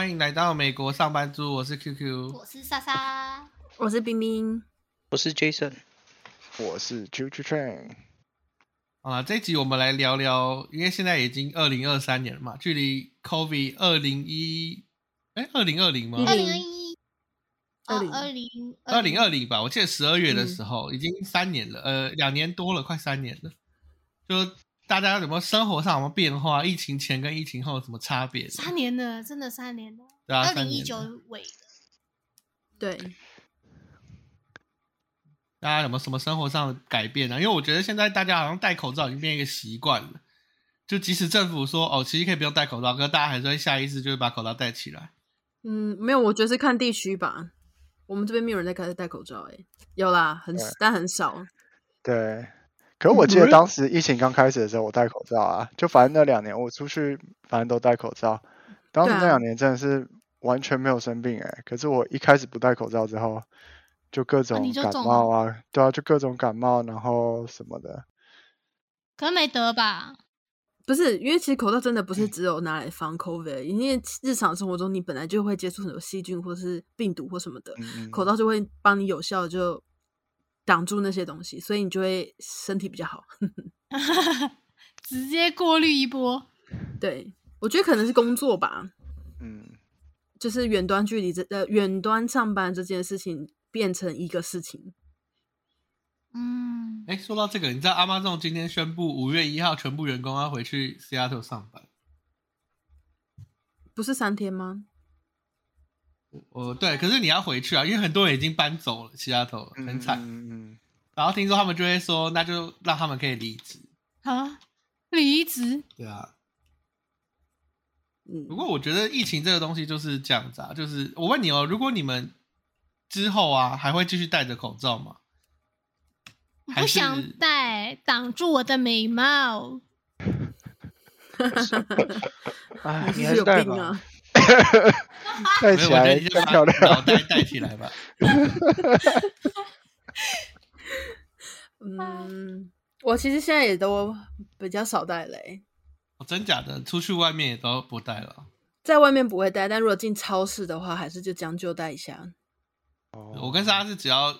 欢迎来到美国上班族，我是 QQ，我是莎莎，我是冰冰，我是 Jason，我是 j u j u Train。好了，这集我们来聊聊，因为现在已经二零二三年了嘛，距离 COVID 二零一，哎，二零二零吗？二零二一，二零二零。二零二零。吧，我记得十二月的时候、已经三年了，呃，两年多了，快三年了。就大家有没有生活上有没有变化？疫情前跟疫情后有什么差别？三年了，真的三年了，对啊，二零一九尾的，对，大家有没有什么生活上的改变呢、因为我觉得现在大家好像戴口罩已经变一个习惯了，就即使政府说哦，其实可以不用戴口罩，可是大家还是会下意识就会把口罩戴起来。嗯，没有，我觉得是看地区吧。我们这边没有人在开始戴口罩、欸，哎，有啦，很对但很少。对，可是我记得当时疫情刚开始的时候，我戴口罩啊，就反正那两年我出去反正都戴口罩。当时那两年真的是完全没有生病哎、可是我一开始不戴口罩之后，就各种感冒啊，对啊，就各种感冒，然后什么的。可能没得吧？不是，因为其实口罩真的不是只有拿来防 COVID，因为日常生活中你本来就会接触很多细菌或是病毒或什么的，嗯嗯，口罩就会帮你有效地就挡住那些东西，所以你就会身体比较好。直接过滤一波，对，我觉得可能是工作吧，嗯，就是远端距离这呃远端上班这件事情变成一个事情。嗯，哎，说到这个，你知道 Amazon 今天宣布五月一号全部员工要回去 Seattle 上班。不是三天吗？哦，对，可是你要回去啊，因为很多人已经搬走了 Seattle，很惨。嗯嗯然后听说他们就会说，那就让他们可以离职。啊，离职，对啊，嗯不，过我觉得疫情这个东西就是这样子啊，就是我问你哦，如果你们之后啊还会继续戴着口罩吗？我不想戴，挡住我的美貌。哎，你是有你还是戴吧病啊！戴没有，我觉得起来漂亮。脑袋戴起来吧。嗯，我其实现在也都比较少戴嘞、哦，真假的，出去外面也都不戴了。在外面不会戴，但如果进超市的话，还是就将就戴一下。哦我跟莎莎是只要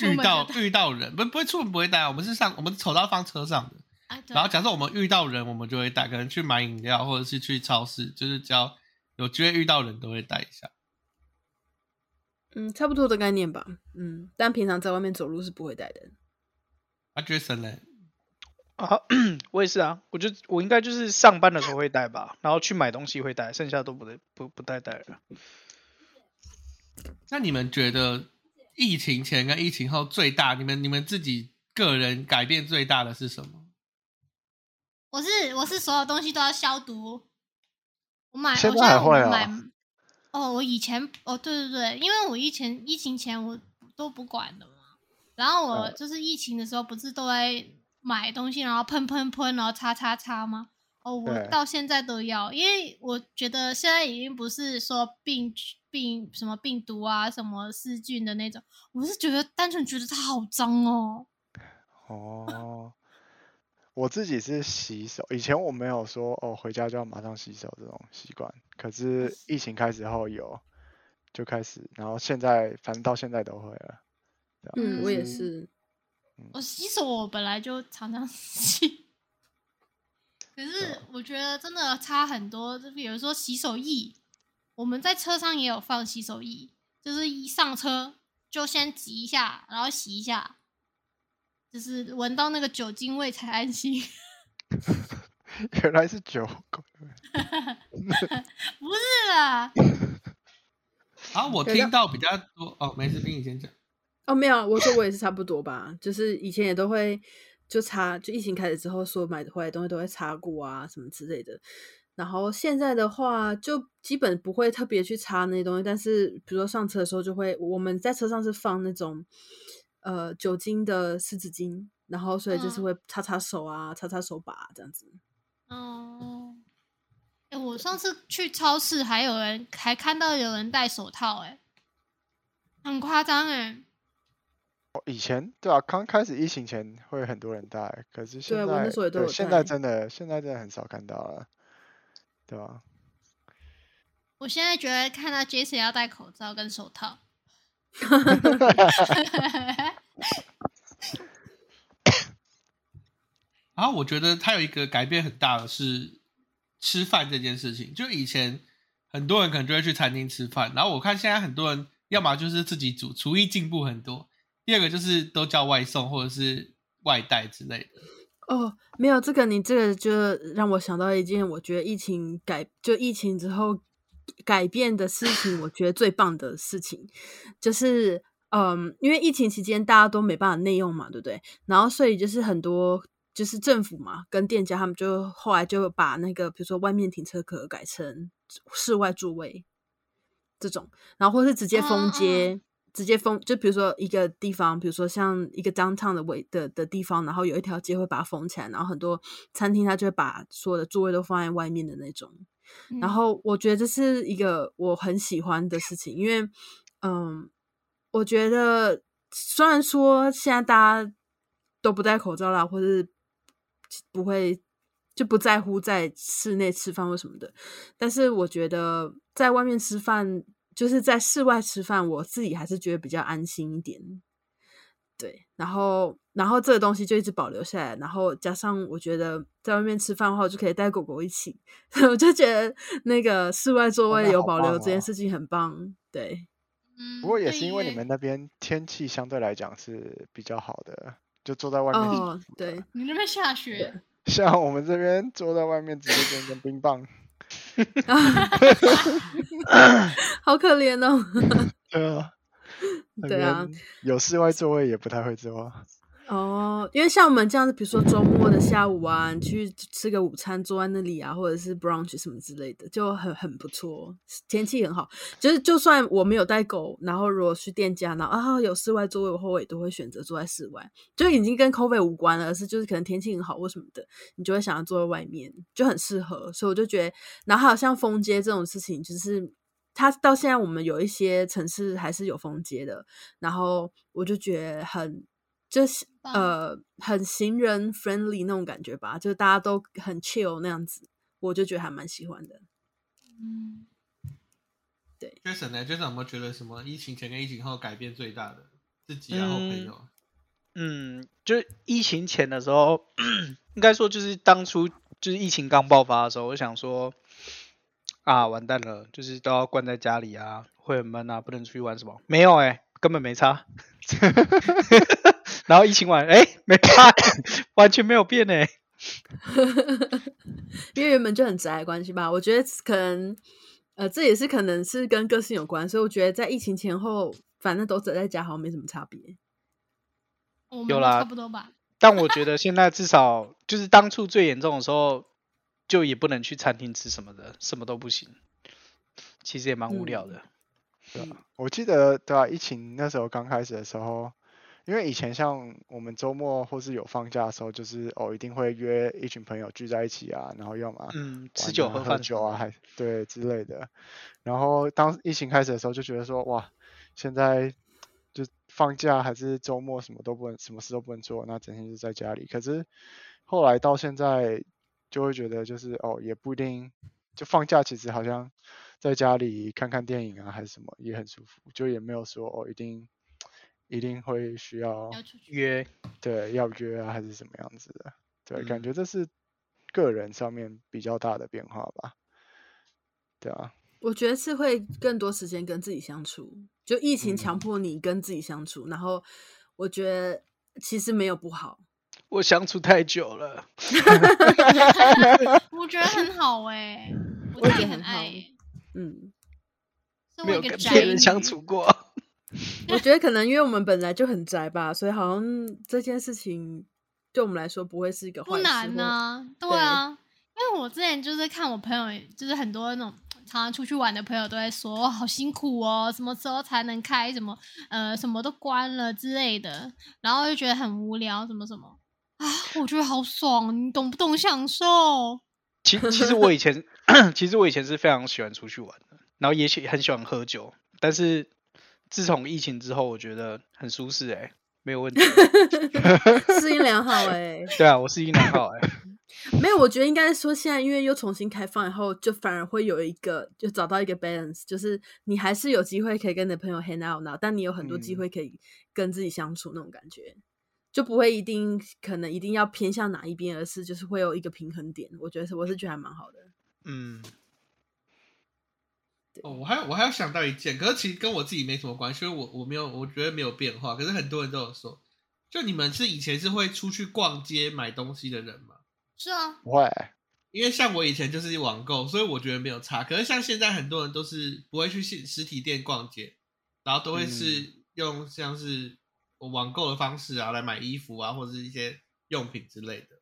遇到遇到人，不不会出门不会戴啊，我们是上我们丑到放车上的。然后假设我们遇到人，我们就会戴，可能去买饮料或者是去超市，就是只要有机会遇到人都会戴一下。嗯，差不多的概念吧。嗯，但平常在外面走路是不会戴的。啊，Jason 呢？啊，我也是啊，我就我应该就是上班的时候会戴吧，然后去买东西会戴，剩下都不得不不戴戴了。那你们觉得疫情前跟疫情后最大，你们你们自己个人改变最大的是什么？我是我是所有东西都要消毒。我买，现我现在在还会啊我买。哦，我以前哦，对对对，因为我以前疫情前我都不管的嘛，然后我嗯就是疫情的时候不是都在买东西，然后喷喷喷，然后擦擦擦吗？哦，我到现在都要，因为我觉得现在已经不是说病病什么病毒啊、什么细菌的那种，我是觉得单纯觉得它好脏哦。哦，我自己是洗手，以前我没有说哦回家就要马上洗手这种习惯，可是疫情开始后有，就开始，然后现在反正到现在都会了。嗯，我也嗯是。我洗手我本来就常常 洗，可是啊我觉得真的差很多。就比如说洗手液，我们在车上也有放洗手液，就是一上车就先挤一下，然后洗一下，就是闻到那个酒精味才安心。原来是酒鬼，不是啦，啊，我对听到比较多哦，没事，听你先讲。哦，没有，我说我也是差不多吧，就是以前也都会就擦，就疫情开始之后，所有买回来的东西都会擦过啊，什么之类的。然后现在的话，就基本不会特别去擦那些东西，但是比如说上车的时候，就会我们在车上是放那种呃酒精的湿纸巾，然后所以就是嗯会擦擦手啊，擦擦手把、啊、这样子。哦，哎、我上次去超市，还有人还看到有人戴手套、哎，很夸张哎。哦以前对啊，刚开始疫情前会很多人戴，可是现在对现在真的现在真的很少看到了，对吧？我现在觉得看到 Jason 要戴口罩跟手套，哈哈哈然后我觉得他有一个改变很大的是吃饭这件事情，就以前很多人可能就会去餐厅吃饭，然后我看现在很多人要么就是自己煮，厨艺进步很多；第二个就是都叫外送或者是外带之类的。哦，没有这个，你这个就让我想到一件，我觉得疫情改就疫情之后改变的事情，我觉得最棒的事情就是，嗯，因为疫情期间大家都没办法内用嘛，对不对？然后所以就是很多就是政府嘛跟店家他们就后来就把那个比如说外面停车格改成室外座位这种，然后或是直接封街。直接封，就比如说一个地方，比如说像一个 downtown 的位的的地方，然后有一条街会把它封起来，然后很多餐厅它就会把所有的座位都放在外面的那种。然嗯后我觉得这是一个我很喜欢的事情，因为嗯，我觉得虽然说现在大家都不戴口罩啦，或是不会就不在乎在室内吃饭或什么的，但是我觉得在外面吃饭，就是在室外吃饭，我自己还是觉得比较安心一点。对，然后然后这个东西就一直保留下来，然后加上我觉得在外面吃饭的话，我就可以带狗狗一起，我就觉得那个室外座位有保留这件事情很棒。对，嗯，不过也是因为你耶们那边天气相对来讲是比较好的，就坐在外面哦服，对的，你那边下雪，像我们这边坐在外面直接变成冰棒。好可怜哦。对啊，那对啊有室外座位也不太会坐啊。哦，因为像我们这样子，比如说周末的下午啊，你去吃个午餐，坐在那里啊，或者是 brunch 什么之类的，就很很不错，天气很好。就是就算我没有带狗，然后如果去店家，然后啊有室外座位的话，我也都会选择坐在室外，就已经跟 COVID 无关了，而是就是可能天气很好或什么的，你就会想要坐在外面，就很适合。所以我就觉得，然后还有像风街这种事情，就是。它到现在我们有一些城市还是有封街的，然后我就觉得很就是呃很行人 friendly 那种感觉吧，就是大家都很 chill 那样子，我就觉得还蛮喜欢的。嗯，Jason 呢？Jason 有没有觉得什么疫情前跟疫情后改变最大的自己然后朋友？嗯，就是疫情前的时候，应该说就是当初就是疫情刚爆发的时候，我想说啊，完蛋了，就是都要关在家里啊，会很闷啊，不能出去玩什么？没有哎、根本没差。然后疫情完，哎、没差，完全没有变哎、因为原本就很宅的关系吧，我觉得可能呃这也是可能是跟个性有关，所以我觉得在疫情前后，反正都宅在家好像没什么差别。有啦差不多吧。但我觉得现在至少就是当初最严重的时候，就也不能去餐厅吃什么的，什么都不行。其实也蛮无聊的。对啊，我记得对啊，疫情那时候刚开始的时候，因为以前像我们周末或是有放假的时候，就是哦一定会约一群朋友聚在一起啊，然后要么嗯，吃酒喝酒啊，还对之类的。然后当疫情开始的时候，就觉得说哇，现在就放假还是周末什么都不能，什么事都不能做，那整天就在家里。可是后来到现在，就会觉得就是哦，也不一定，就放假其实好像在家里看看电影啊，还是什么也很舒服，就也没有说哦一定一定会需要约，对要约啊，还是什么样子的。对，感嗯觉这是个人上面比较大的变化吧。对啊，我觉得是会更多时间跟自己相处，就疫情强嗯迫你跟自己相处，然后我觉得其实没有不好。我相处太久了。我觉得很好哎、我我也很爱、欸，嗯，没身为一个宅有跟别人相处过。我觉得可能因为我们本来就很宅吧，所以好像这件事情对我们来说不会是一个。不难或呐、对对啊，因为我之前就是看我朋友，就是很多那种常常出去玩的朋友都在说，哦好辛苦哦，什么时候才能开？什么呃，什么都关了之类的，然后就觉得很无聊，什么什么啊，我觉得好爽，你懂不懂享受？其其实我以前，其实我以前是非常喜欢出去玩的，然后也喜很喜欢喝酒，但是自从疫情之后，我觉得很舒适哎、没有问题。适应良好哎、对啊，我适应良好哎、没有，我觉得应该说现在因为又重新开放以后，就反而会有一个就找到一个 balance，就是你还是有机会可以跟你的朋友 hang out now，但你有很多机嗯会可以跟自己相处那种感觉，就不会一定可能一定要偏向哪一边，而是就是会有一个平衡点。我觉得是我是觉得还蛮好的。嗯，哦，我还有我还要想到一件，可是其实跟我自己没什么关系，因为我我没有我觉得没有变化，可是很多人都有说，就你们是以前是会出去逛街买东西的人吗？是啊，不会，因为像我以前就是网购，所以我觉得没有差。可是像现在很多人都是不会去实实体店逛街，然后都会是用像是我网购的方式啊来买衣服啊，或者是一些用品之类的。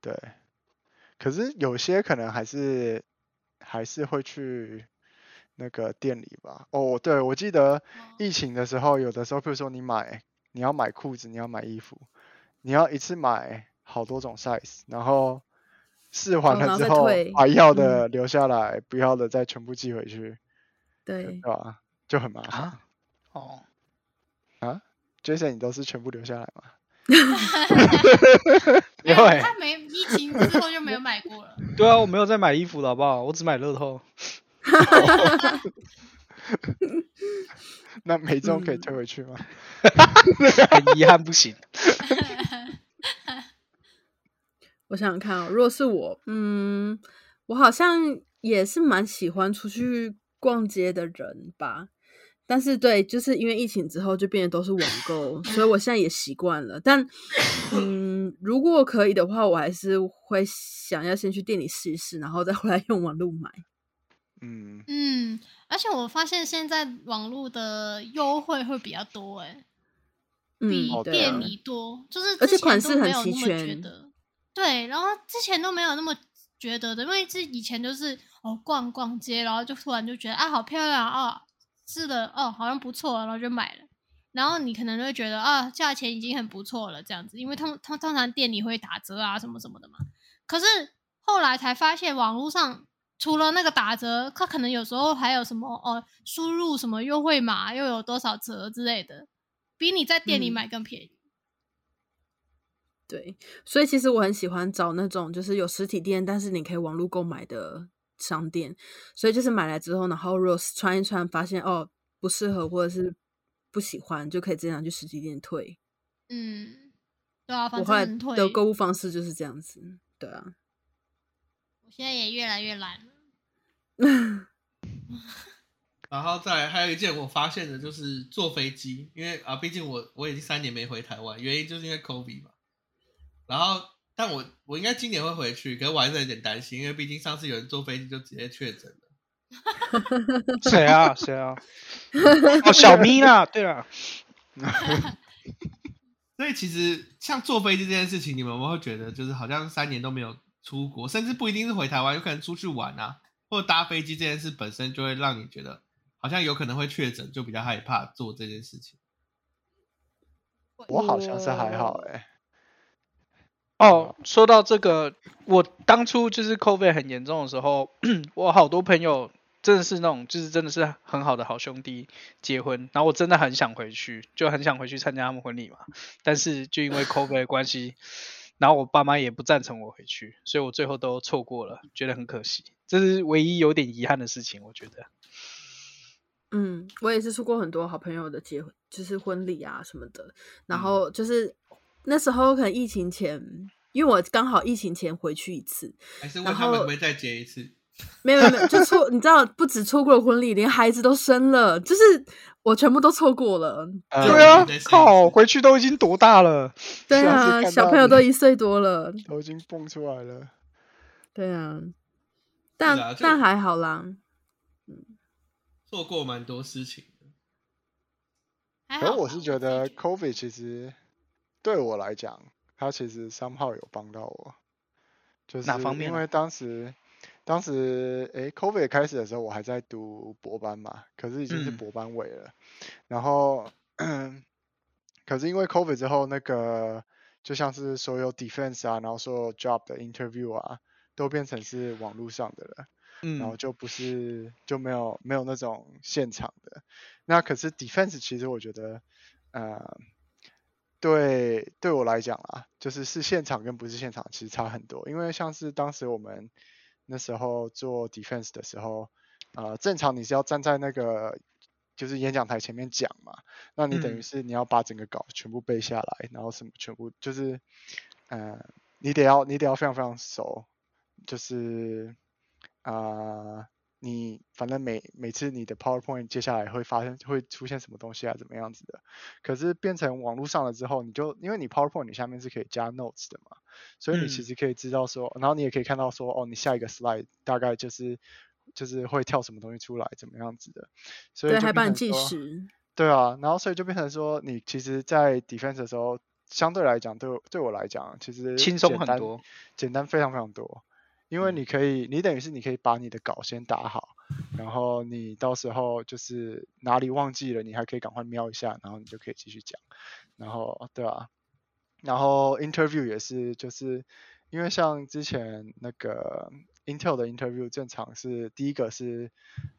对。可是有些可能还是还是会去那个店里吧。哦，对，我记得疫情的时候，有的时候，比如说你买你要买裤子，你要买衣服，你要一次买好多种 size，然后试完哦然后了之后再退，把要的留下来，不要的再全部寄回去，对对，吧？就很麻烦。啊，哦，Jason，你都是全部留下来吗？因为他没疫情之后就没有买过了。对啊，我没有再买衣服了好不好？我只买乐透。那没中可以嗯退回去吗？很遗憾不行。我想想看哦，如果是我，嗯，我好像也是蛮喜欢出去逛街的人吧。但是对，就是因为疫情之后就变得都是网购，所以我现在也习惯了。但 嗯，如果可以的话，我还是会想要先去店里试一试，然后再回来用网络买。嗯，嗯，而且我发现现在网络的优惠会比较多、欸，比店啊，里多，就是而且款式很齐全得。对，然后之前都没有那么觉得的，因为这以前就是哦逛逛街，然后就突然就觉得啊好漂亮啊，是的哦好像不错，然后就买了。然后你可能就会觉得啊价钱已经很不错了这样子，因为通通通常店里会打折啊什么什么的嘛。可是后来才发现网络上除了那个打折，它可能有时候还有什么哦输入什么优惠码又有多少折之类的，比你在店里嗯买更便宜。对，所以其实我很喜欢找那种就是有实体店，但是你可以网络购买的商店。所以就是买来之后，然后如果是穿一穿，发现哦不适合或者是不喜欢，就可以直接拿去实体店退。嗯，对啊，反正退。的购物方式就是这样子。对啊，我现在也越来越懒了。然后再来还有一件我发现的就是坐飞机，因为啊，毕竟我我已经三年没回台湾，原因就是因为 COVID 嘛。然后，但我我应该今年会回去，可是我还是有点担心，因为毕竟上次有人坐飞机就直接确诊了。谁啊？谁啊？哦，小咪啦。对了，所以其实像坐飞机这件事情，你们有没有会觉得就是好像三年都没有出国，甚至不一定是回台湾，有可能出去玩啊，或者搭飞机这件事本身就会让你觉得好像有可能会确诊，就比较害怕做这件事情。我好像是还好哎、哦，说到这个，我当初就是 COVID 很严重的时候，我好多朋友真的是那种，就是真的是很好的好兄弟结婚，然后我真的很想回去，就很想回去参加他们婚礼嘛。但是就因为 COVID 的关系，然后我爸妈也不赞成我回去，所以我最后都错过了，觉得很可惜。这是唯一有点遗憾的事情，我觉得。嗯，我也是出过很多好朋友的结婚，就是婚礼啊什么的。然嗯后就是那时候可能疫情前，因为我刚好疫情前回去一次，还是问他们会再结一次？没有没有，就错，你知道，不止错过了婚礼，连孩子都生了，就是我全部都错过了。呃对啊靠，回去都已经多大了？对啊，小朋友都一岁多了。都已经蹦出来了。对啊，但、啊但还好啦。嗯做过蛮多事情的。可是我是觉得 COVID 其实对我来讲，它其实 somehow 有帮到我，就是哪方面啊因为当时当时诶 COVID 开始的时候，我还在读博班嘛，可是已经是嗯博班尾了，然后 可是因为 COVID 之后，那个就像是所有 defense 啊，然后所有 job 的 interview 啊，都变成是网络上的了。然后嗯，就不是就没有没有那种现场的。那可是 defense 其实我觉得，呃，对对我来讲啊，就是是现场跟不是现场其实差很多，因为像是当时我们那时候做 defense 的时候，呃，正常你是要站在那个就是演讲台前面讲嘛，那你等于嗯。是你要把整个稿全部背下来，然后什么全部就是，呃，你得要你得要非常非常熟，就是啊、呃你反正每每次你的 PowerPoint 接下来会发生会出现什么东西啊，怎么样子的。可是变成网络上了之后，你就因为你 PowerPoint 你下面是可以加 notes 的嘛，所以你其嗯实可以知道说，然后你也可以看到说，哦，你下一个 slide 大概就是就是会跳什么东西出来，怎么样子的。所以还帮你计时。对啊，然后所以就变成说，你其实，在 defense 的时候，相对来讲，对我对我来讲，其实轻松很多，简单非常非常多。因为嗯你可以，你等于是你可以把你的稿先打好，然后你到时候就是哪里忘记了，你还可以赶快瞄一下，然后你就可以继续讲。然后对啊，然后 interview 也是，就是因为像之前那个 Intel 的 interview 正常是第一个是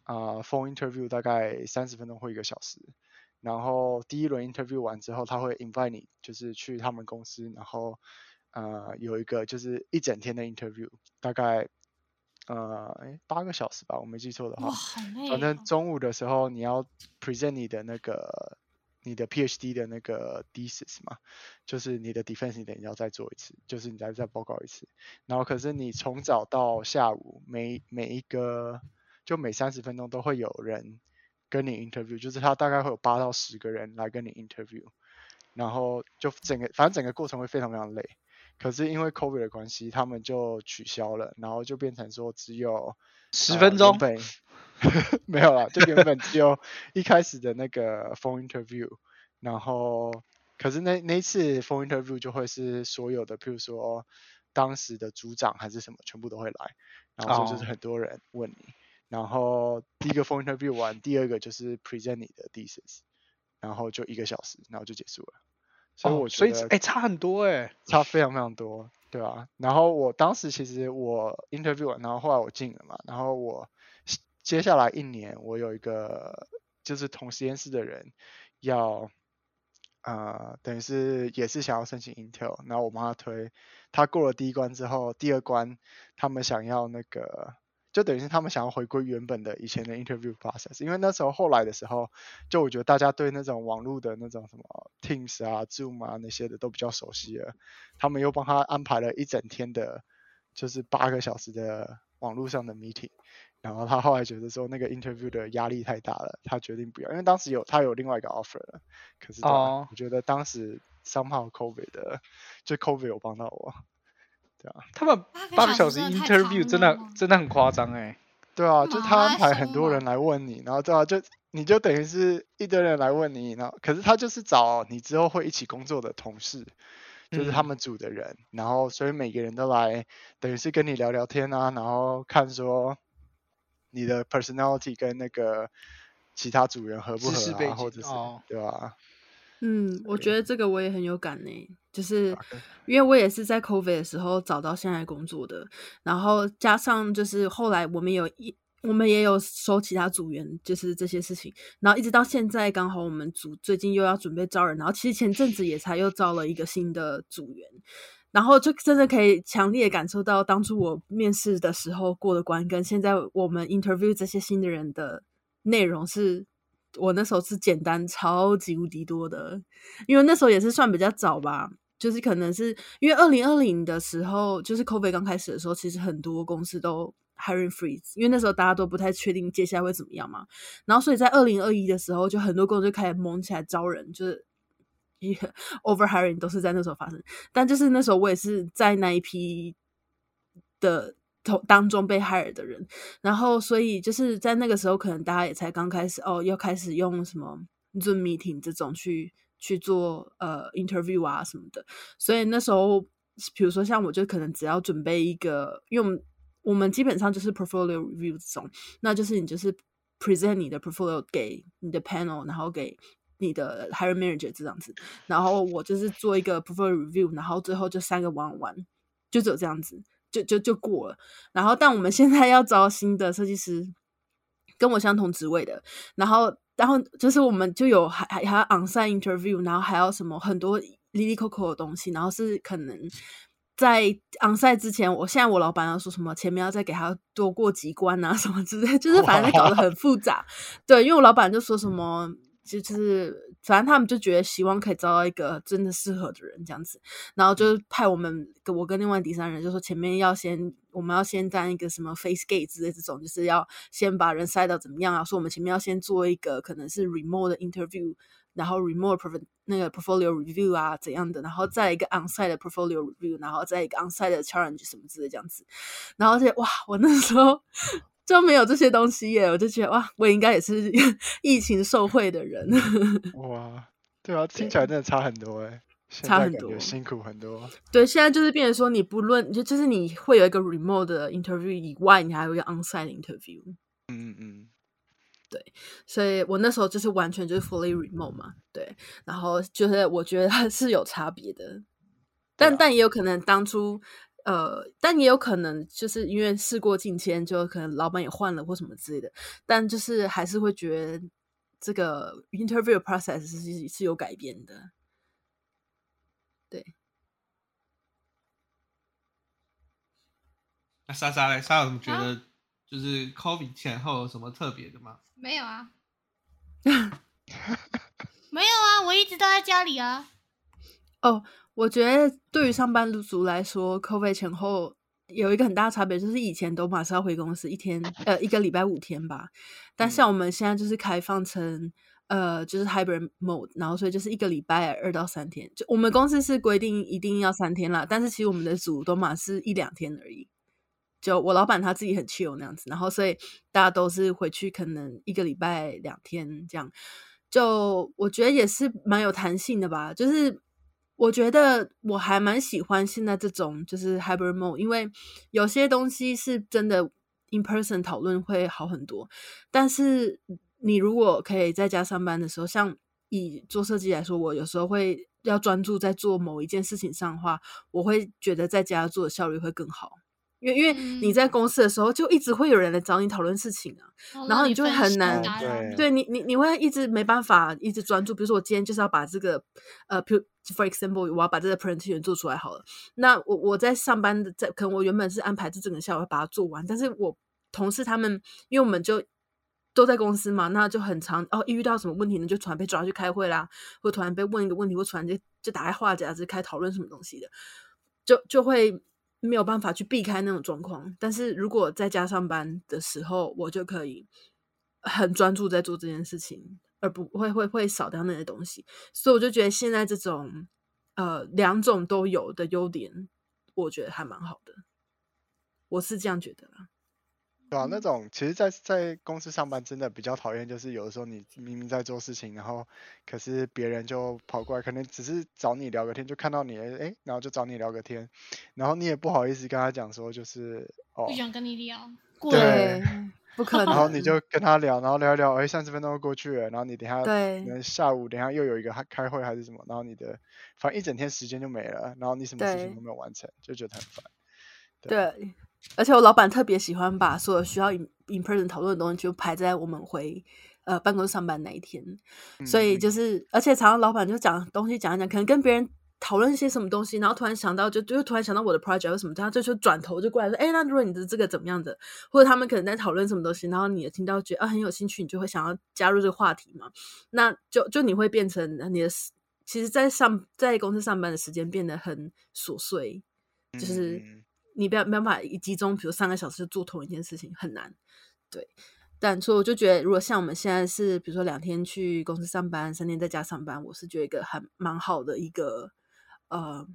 啊、呃 phone interview 大概三十分钟或一个小时，然后第一轮 interview 完之后，他会 invite 你就是去他们公司，然后呃有一个就是一整天的 interview，大概呃诶八个小时吧，我没记错的哇，话。反正哦。中午的时候你要 present 你的那个你的 PhD 的那个 thesis 嘛，就是你的 defense 你等要再做一次，就是你再再报告一次。然后可是你从早到下午每每一个就每三十分钟都会有人跟你 interview，就是他大概会有八到十个人来跟你 interview，然后就整个反正整个过程会非常非常累。可是因为 COVID 的关系，他们就取消了，然后就变成说只有呃十分钟 没有啦，就原本只有 一开始的那个 phone interview，然后可是那那一次 phone interview 就会是所有的，譬如说当时的组长还是什么，全部都会来，然后就是哦很多人问你，然后第一个 phone interview 完，第二个就是 present 你的 thesis，然后就一个小时，然后就结束了。所以哦我觉得所以哎、差很多哎、差非常非常多，对啊。然后我当时其实我 interview 完，然后后来我进了嘛，然后我接下来一年我有一个就是同实验室的人要，呃，等于是也是想要申请 Intel，然后我帮他推，他过了第一关之后，第二关他们想要那个。就等于是他们想要回归原本的以前的 interview process，因为那时候后来的时候，就我觉得大家对那种网络的那种什么 Teams 啊、Zoom 啊那些的都比较熟悉了，他们又帮他安排了一整天的，就是八个小时的网络上的 meeting，然后他后来觉得说那个 interview 的压力太大了，他决定不要，因为当时有他有另外一个 offer 了，可是我觉得当时 somehow COVID 的，就 COVID 有帮到我，他们八个小时 interview 真的真的很夸张哎。对啊，就他安排很多人来问你，然后对啊，就你就等于是一堆人来问你，然后可是他就是找你之后会一起工作的同事，就是他嗯。们组的人，然后所以每个人都来，等于是跟你聊聊天啊，然后看说你的 personality 跟那个其他组员合不合啊，或者是、哦。对吧、嗯，我觉得这个我也很有感呢，就是因为我也是在 COVID 的时候找到现在工作的，然后加上就是后来我们有一我们也有收其他组员，就是这些事情，然后一直到现在刚好我们组最近又要准备招人，然后其实前阵子也才又招了一个新的组员。然后就真的可以强烈感受到，当初我面试的时候过的关，跟现在我们 interview 这些新的人的内容是，我那时候是简单超级无敌多的，因为那时候也是算比较早吧，就是可能是因为二零二零的时候，就是 COVID 刚开始的时候，其实很多公司都 hiring freeze，因为那时候大家都不太确定接下来会怎么样嘛，然后所以在二零二一的时候，就很多公司就开始猛起来招人，就是。over hiring 都是在那时候发生，但就是那时候我也是在那一批的当中被 hire 的人，然后所以就是在那个时候，可能大家也才刚开始哦，要开始用什么 Zoom meeting 这种去去做呃 interview 啊什么的，所以那时候比如说像我就可能只要准备一个，因为我们我们基本上就是 portfolio review 这种，那就是你就是 present 你的 portfolio 给你的 panel，然后给你的 hiring manager 这样子，然后我就是做一个 portfolio review，然后最后就三个 one one，就只有这样子，就就就过了。然后但我们现在要招新的设计师，跟我相同职位的，然后然后就是我们就有还还还要 onsite interview，然后还要什么很多里里扣扣的东西，然后是可能在昂赛之前，我现在我老板要说什么，前面要再给他多过几关啊什么之类，就是反正搞得很复杂。对，因为我老板就说什么。就是反正他们就觉得希望可以找到一个真的适合的人这样子，然后就派我们我跟另外第三人就说前面要先我们要先当一个什么 face gate 之类这种，就是要先把人塞到怎么样啊？说我们前面要先做一个可能是 remote 的 interview，然后 remote pro 那个 portfolio review 啊怎样的，然后再一个 onsite 的 portfolio review，然后再一个 onsite 的 challenge 什么之类这样子，然后就哇，我那时候。就没有这些东西耶，我就觉得哇，我应该也是 疫情受惠的人。哇，对啊，听起来真的差很多哎，差很多，辛苦很多。对，现在就是变成说，你不论就就是你会有一个 remote 的 interview 以外，你还有一个 onsite interview。嗯嗯，对，所以我那时候就是完全就是 fully remote 嘛，对，然后就是我觉得是有差别的，但但也有可能当初。呃，但也有可能就是因为事过境迁，就可能老板也换了或什么之类的，但就是还是会觉得这个 interview process 是是有改变的。对。那莎莎嘞，莎有什么觉得就是 COVID 前后有什么特别的吗？没有啊，没有啊，我一直都在家里啊。哦。我觉得对于上班族来说，COVID 前后有一个很大的差别，就是以前都马上要回公司，一天呃一个礼拜五天吧。但像我们现在就是开放成呃就是 hybrid mode，然后所以就是一个礼拜二到三天。就我们公司是规定一定要三天啦，但是其实我们的组都嘛是一两天而已。就我老板他自己很 chill 那样子，然后所以大家都是回去可能一个礼拜两天这样。就我觉得也是蛮有弹性的吧，就是。我觉得我还蛮喜欢现在这种就是 hybrid mode，因为有些东西是真的 in person 讨论会好很多。但是你如果可以在家上班的时候，像以做设计来说，我有时候会要专注在做某一件事情上的话，我会觉得在家做的效率会更好。因为因为你在公司的时候，就一直会有人来找你讨论事情啊，然后你就会很难，对你你你会一直没办法一直专注。比如说我今天就是要把这个呃，比如 for example，我要把这个 presentation 做出来好了。那我我在上班的在可能我原本是安排这整个下午把它做完，但是我同事他们因为我们就都在公司嘛，那就很长哦，一遇到什么问题呢，就突然被抓去开会啦，或突然被问一个问题，或突然就就打开话匣子开讨论什么东西的，就就会。没有办法去避开那种状况，但是如果在家上班的时候，我就可以很专注在做这件事情，而不会会会少掉那些东西。所以我就觉得现在这种呃两种都有的优点，我觉得还蛮好的。我是这样觉得啦。对啊，那种其实，在在公司上班真的比较讨厌，就是有的时候你明明在做事情，然后可是别人就跑过来，可能只是找你聊个天，就看到你哎，然后就找你聊个天，然后你也不好意思跟他讲说就是哦，不想跟你聊，对，不可能，然后你。就跟他聊，然后聊一聊，哎，三十分钟过去了，然后你等下对，下午等下又有一个开会还是什么，然后你的反正一整天时间就没了，然后你什么事情都没有完成，就觉得很烦，对。而且我老板特别喜欢把所有需要 in in person 讨论的东西就排在我们回呃办公室上班那一天，所以就。是而且常常老板就讲东西讲一讲，可能跟别人讨论一些什么东西，然后突然想到就就突然想到我的 project 或什么，他就就转头就过来说，哎，那如果你的这个怎么样的，或者他们可能在讨论什么东西，然后你也听到觉得啊很有兴趣，你就会想要加入这个话题嘛，那就就你会变成你的其实，在上在公司上班的时间变得很琐碎，就是。你不要没办法一集中，比如三个小时做同一件事情很难，对。但所以我就觉得，如果像我们现在是，比如说两天去公司上班，三天在家上班，我是觉得一个很蛮好的一个呃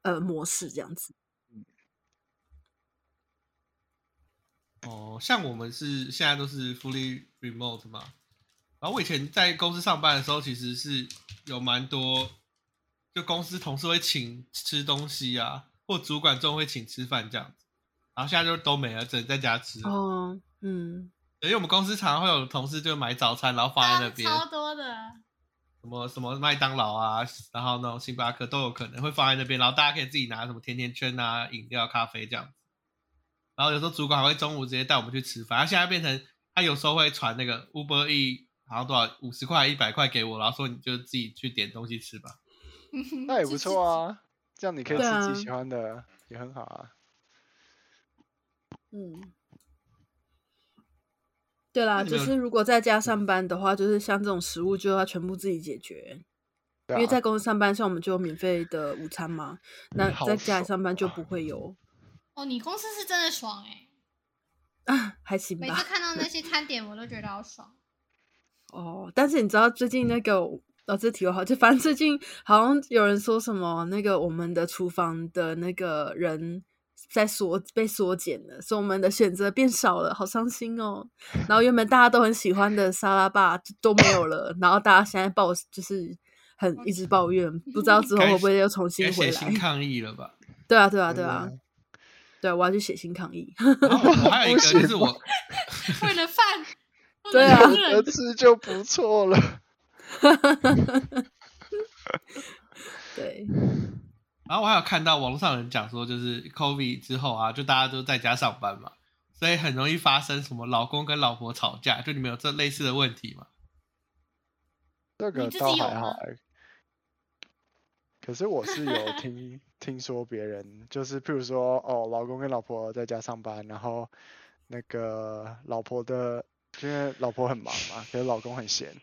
呃模式这样子。哦，像我们是现在都是 fully remote 嘛，然后我以前在公司上班的时候，其实是有蛮多，就公司同事会请吃东西啊。或主管中会请吃饭这样子，然后现在就都没了，只能在家吃。哦，嗯，因为我们公司常常会有同事就买早餐，然后放在那边，超多的，什么什么麦当劳啊，然后那种星巴克都有可能会放在那边，然后大家可以自己拿什么甜甜圈啊、饮料、咖啡这样子。然后有时候主管还会中午直接带我们去吃饭，他现在变成他有时候会传那个 Uber E，好像多少五十块、一百块给我，然后说你就自己去点东西吃吧。那也不错啊，这样你可以自己喜欢的，也很好啊。嗯，对啦，就是如果在家上班的话，就是像这种食物就要全部自己解决。啊，因为在公司上班，像我们就有免费的午餐嘛，那在家里上班就不会有哦，你公司是真的爽哎、啊，还行每次。看到那些餐点，我都觉得好爽。哦，但是你知道最近那个哦，这题外话，就反正最近好像有人说什么那个我们的厨房的那个人在缩被缩减了，所以我们的选择变少了，好伤心哦。然后原本大家都很喜欢的沙拉吧都没有了，然后大家现在抱就是很一直抱怨，不知道之后会不会又重新回来。写 信抗议了吧？对啊，对啊，对啊的，对，我要去写信抗议。然后我还有一个就是我，为了饭，对啊能吃就不错了。对，然后我还有看到网络上有人讲说，就是 COVID 之后啊，就大家都在家上班嘛，所以很容易发生什么老公跟老婆吵架，就你们有这类似的问题吗？这个倒还好可是我是有听 听说别人，就是譬如说，哦，老公跟老婆在家上班，然后那个老婆的，因为老婆很忙嘛，可是老公很闲，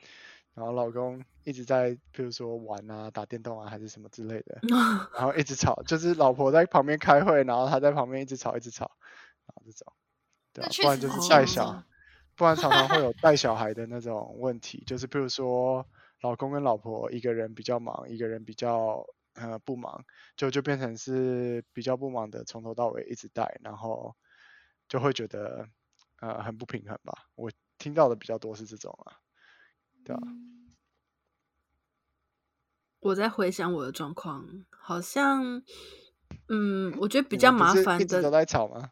然后老公一直在譬如说玩啊、打电动啊，还是什么之类的，然后一直吵，就是老婆在旁边开会，然后他在旁边一直吵，一直吵，然后这种，对啊，不然就是带小不然常常会有 带小孩的那种问题，就是譬如说老公跟老婆一个人比较忙，一个人比较呃不忙，就就变成是比较不忙的从头到尾一直带，然后就会觉得呃很不平衡吧。我听到的比较多是这种啊，对啊，我在回想我的状况，好像，嗯，我觉得比较麻烦的一直都在吵吗？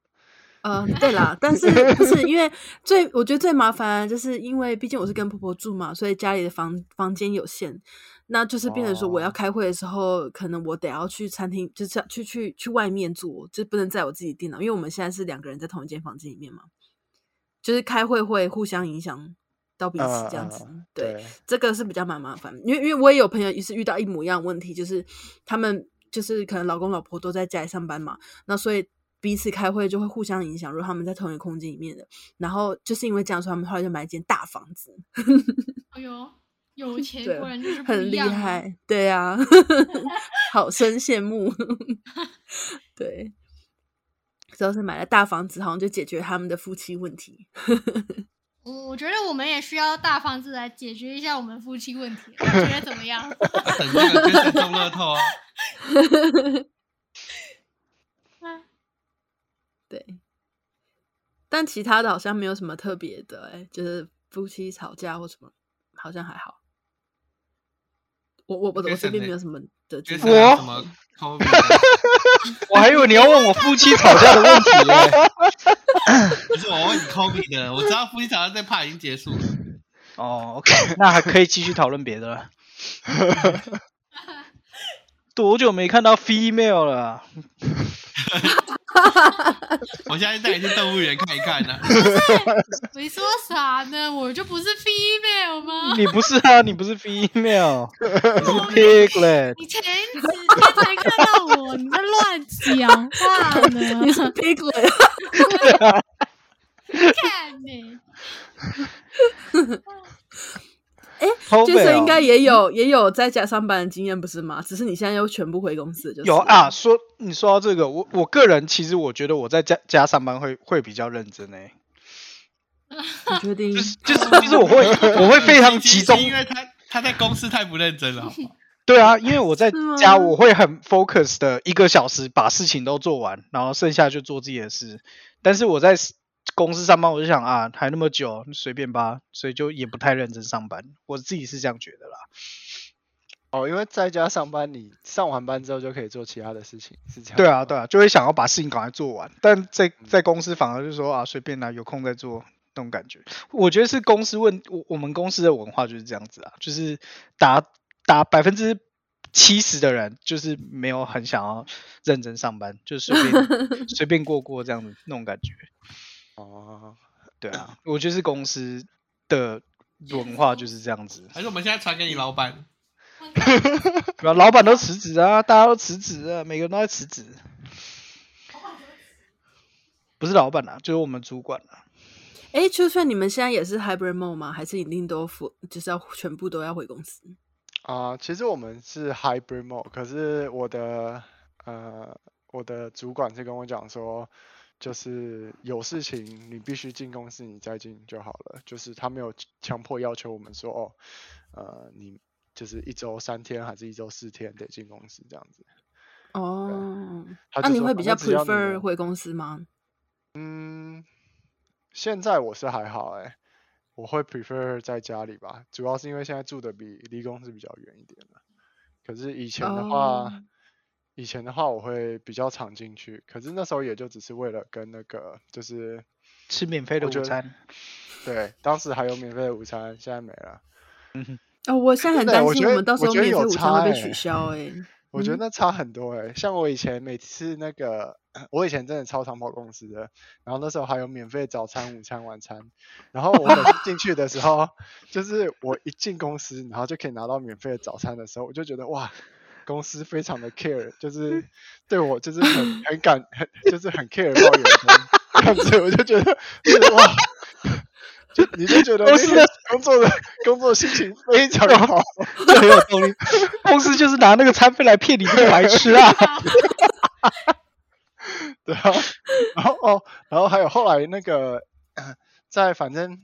呃，对啦，但是不是因为 最我觉得最麻烦就是因为毕竟我是跟婆婆住嘛，所以家里的房房间有限，那就是变成说我要哦。开会的时候，可能我得要去餐厅，就是去去去外面坐，就不能在我自己电脑，因为我们现在是两个人在同一间房间里面嘛，就是开会会互相影响到彼此嗯这样子，嗯对。对，这个是比较蛮麻烦，因为因为我也有朋友也是遇到一模一样的问题，就是他们就是可能老公老婆都在家里上班嘛，那所以彼此开会就会互相影响。如果他们在同一个空间里面的，然后就是因为这样，所以他们后来就买一间大房子，哎呦，有 钱果然就是很厉。害，对啊，好生羡慕，对。主要是买了大房子，好像就解决他们的夫妻问题。我我觉得我们也需要大房子来解决一下我们夫妻问题，你觉得怎么样？等这个就是中乐透啊！对，但其他的好像没有什么特别的、欸，就是夫妻吵架或什么，好像还好。我我我我这 Jason 呢边没有什么的就是。我什么 我还以为你要问我夫妻吵架的问题耶。不是我问你 COVID 的，我知道夫妻吵架在怕已经结束了。哦，OK，那还可以继续讨论别的了。多久没看到 female 了啊？我现在带你去动物园看一看呢、你说啥呢？我就不是 female 吗？你不是啊，你不是 female，你是 piglet。你前几天才看到我，你在乱讲话呢？你是 piglet，看呢、就是应该也有也有在家上班的经验，不是吗？只是你现在又全部回公司，就是有啊。说你说到这个，我我个人其实我觉得我在家家上班会会比较认真诶、你确定就是就是就是我会 我会非常集中 因为他他在公司太不认真了，好不好？对啊，因为我在家我会很 focus 的一个小时把事情都做完，然后剩下就做自己的事。但是我在公司上班，我就想啊，还那么久，随便吧，所以就也不太认真上班。我自己是这样觉得啦。哦，因为在家上班，你上完班之后就可以做其他的事情，是这样。对啊，对啊，就会想要把事情赶快做完。但在在公司反而就说啊，随便啦，有空再做那种感觉。我觉得是公司问我我们公司的文化就是这样子啊，就是打打百分之七十的人就是没有很想要认真上班，就随便 随便过过这样子那种感觉。哦，对啊，我觉得是公司的文化就是这样子。还是我们现在传给你老板？对吧？老板都辞职啊，大家都辞职啊，每个人都在辞职。不是老板啊，就是我们主管啊。哎，就算你们现在也是 hybrid mode 吗？还是一定都复，就是要全部都要回公司？啊、其实我们是 hybrid mode，可是我的呃，我的主管是跟我讲说，就是有事情你必须进公司，你再进就好了。就是他没有强迫要求我们说，哦，呃，你就是一周三天还是一周四天得进公司这样子。哦，那你会比较 prefer 回公司吗？嗯，现在我是还好哎、我会 prefer 在家里吧，主要是因为现在住的比离公司比较远一点了。可是以前的话，哦以前的话我会比较常进去，可是那时候也就只是为了跟那个就是吃免费的午餐，对，当时还有免费的午餐，现在没了。嗯哦，我现在很担心我们到时我觉得候免费午有差欸餐会被取消。哎、我觉得嗯。那差很多哎、像我以前每次那个，我以前真的超常跑公司的，然后那时候还有免费早餐、午餐、晚餐，然后我每次 进去的时候，就是我一进公司，然后就可以拿到免费的早餐的时候，我就觉得哇，公司非常的 care，就是对我就是很很感很就是很 care 到员工，这样子我就觉得就是哇。就你就觉得公司的工作的工作心情非常好，就很有动力。公司就是拿那个餐费来骗你这个白痴啊！对啊，然后哦，然后还有后来那个，在反正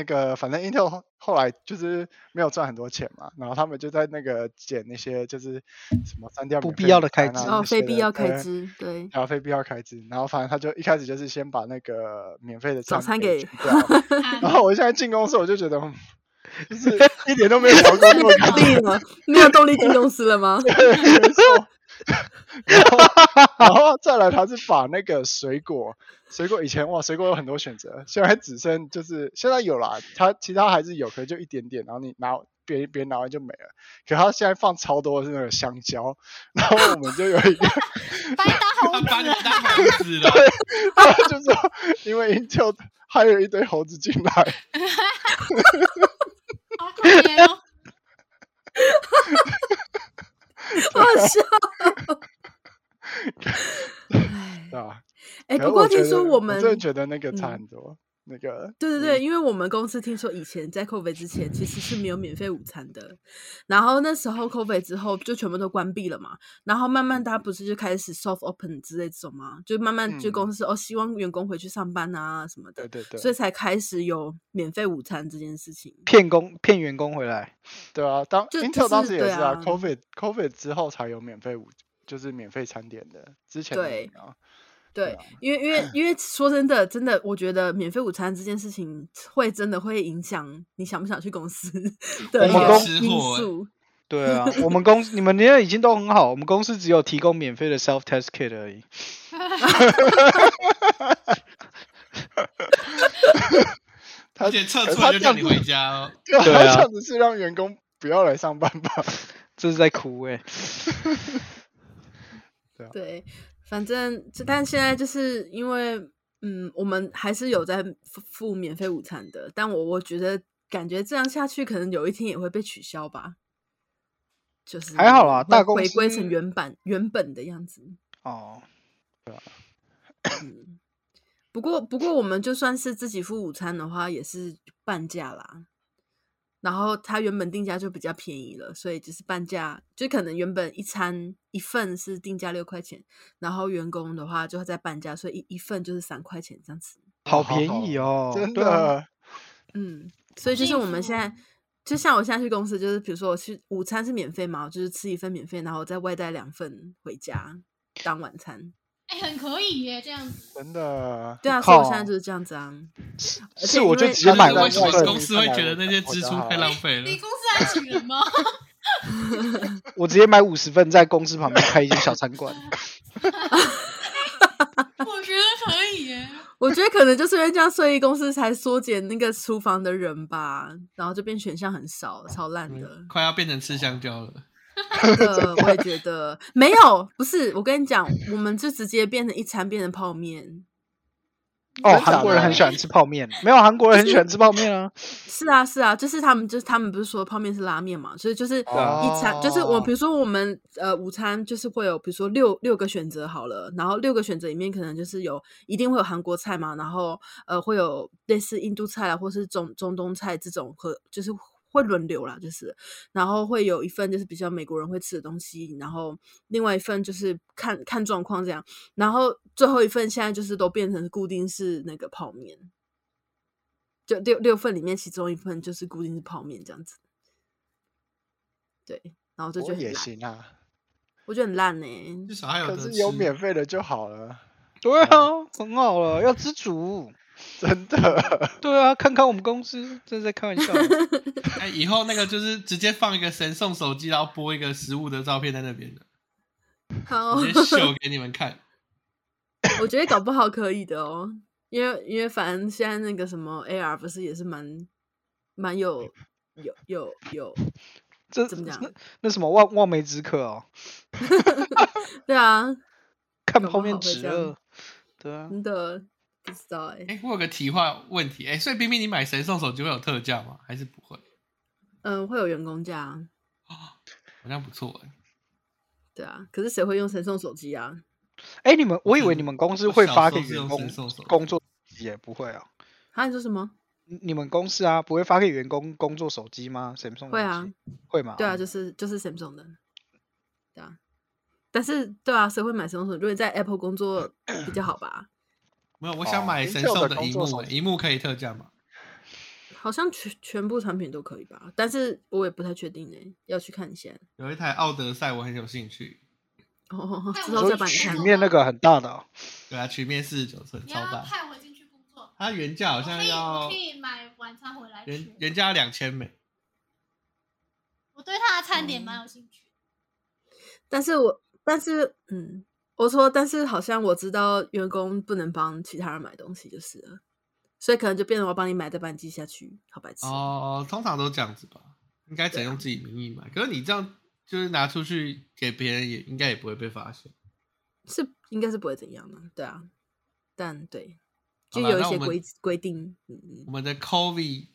那个反正 Intel 后后来就是没有赚很多钱嘛，然后他们就在那个减那些就是什么删掉不必要的开支啊哦，非必要开，支，对。然后非必要开支，然后反正他就一开始就是先把那个免费的早餐给 然啊后我现在进公司我就觉得，嗯就是一点都没有 劳工那么感病了，没有动力进公司了吗？没错。然后，然后再来，他是把那个水果，水果以前哇，水果有很多选择，现在只剩就是现在有啦，它其他还是有，可能就一点点，然后你拿别别人拿完就没了。可他现在放超多的是那个香蕉，然后我们就有一个，把你当猴他把你子，当猴子了，他就说因为 Intel 还有一堆猴子进来，好可怜哦。好笑。唉对吧？哎，不过听说我们真的觉得那个差嗯很多，那个对对对，因为我们公司听说以前在 COVID 之前其实是没有免费午餐的，然后那时候 COVID 之后就全部都关闭了嘛，然后慢慢大家不是就开始 soft open 之类这种嘛，就慢慢就嗯公司、哦希望员工回去上班啊什么的对，对对，所以才开始有免费午餐这件事情。骗工骗员工回来，对啊，当就 Intel 当时也是啊啊，COVID COVID 之后才有免费午，就是免费餐点的，之前对。对啊，因为因为因为说真的，真的，我觉得免费午餐这件事情会真的会影响你想不想去公司 的一个我们公因素。对啊，我们公司你们现在已经都很好，我们公司只有提供免费的 self test kit 而已。他而且测出来就叫你回家哦。对啊，这样子是让员工不要来上班吧？这是在哭哎、对，反正但现在就是因为，嗯，我们还是有在付付免费午餐的，但我我觉得感觉这样下去，可能有一天也会被取消吧。就是还好啦大公回归成原版原本的样子。哦，对嗯，不过不过我们就算是自己付午餐的话，也是半价啦。然后它原本定价就比较便宜了，所以就是半价，就可能原本一餐一份是定价六块钱，然后员工的话就会再半价，所以一一份就是三块钱这样子。好便宜哦，真的，嗯，所以就是我们现在，就像我现在去公司，就是比如说我去午餐是免费嘛，我就是吃一份免费，然后再外带两份回家当晚餐。哎、很可以耶，这样子。真的。对啊，所以我现在就是这样子啊。是我就直接买为什么公司会觉得那些支出太浪费了你？公司还请人吗？我直接买五十份，在公司旁边开一间小餐馆。我觉得可以耶。我觉得可能就是因为这样，所以公司才缩减那个厨房的人吧，然后就变选项很少，超烂的。快要变成吃香蕉了。真 的，我也觉得没有，不是我跟你讲，我们就直接变成一餐变成泡面，哦，韩国人很喜欢吃泡面，没有韩国人很喜欢吃泡面啊。是啊，是啊，就是他们，就是他们不是说泡面是拉面嘛，所以就是哦一餐，就是我比如说我们呃午餐就是会有比如说六六个选择好了，然后六个选择里面可能就是有一定会有韩国菜嘛，然后呃会有类似印度菜啊，或是中中东菜这种和就是会轮流啦，就是然后会有一份就是比较美国人会吃的东西，然后另外一份就是看看状况这样，然后最后一份现在就是都变成固定是那个泡面。就六六份里面，其中一份就是固定是泡面这样子。对，然后就觉我也行啊，我觉得很烂呢、至少还有可。是有免费的就好了，对啊，很好了，要知足。真的。对啊，看看我们公司，这是在开玩笑的。哎，以后那个就是直接放一个神送手机，然后播一个食物的照片在那边的，好，直接秀给你们看。我觉得搞不好可以的哦，因为因为反正现在那个什么 AR 不是也是蛮蛮有有有有，这怎么讲？那那什么望望梅止渴哦，对啊，看泡面止饿。对啊，真的不知道哎、哎，我有个题话问题，哎，所以冰冰你买神送手机会有特价吗？还是不会？嗯，会有员工价啊，好像不错哎。对啊，可是谁会用神送手机啊？哎，你们我以为嗯你们公司我会发给员工送手机工作手机，也不会啊。啊，你说什么？你们公司啊，不会发给员工工作手机吗？Samsung 会啊手机，会吗？对啊，就是就是 Samsung 的，对啊。但是对啊，谁会买 Samsung？如果你在 Apple 工作比较好吧？没有，我想哦买神送的的荧幕，荧幕可以特价吗？好像全全部产品都可以吧，但是我也不太确定呢，要去看一下。有一台奥德赛，我很有兴趣。哦，看之后再帮你看。面那个很大的哦，对啊，曲面四十九寸，超大。派我进去工作，它原价好我可以我像要可以买晚餐回来原吃。原价两千美。我对它的餐点蛮有兴趣。但是我但是嗯，我说但是好像我知道员工不能帮其他人买东西就是了，所以可能就变成我帮你买再帮你寄下去，好白痴。哦，通常都这样子吧，应该只能用自己名义买。可是你这样就是拿出去给别人，也应该也不会被发现。是应该是不会怎样的，对啊。但对，就有一些规规定，我们的 COVID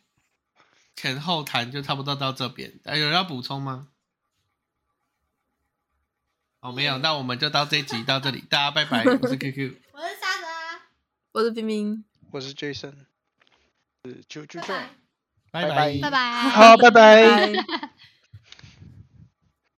前后谈就差不多到这边，哎，有人要补充吗？哦，没有，那我们就到这一集 到这里，大家拜拜，我是 QQ。我是沙子啊，我是冰冰，我是 Jason。就就拜这样拜，拜拜拜好，拜拜。拜。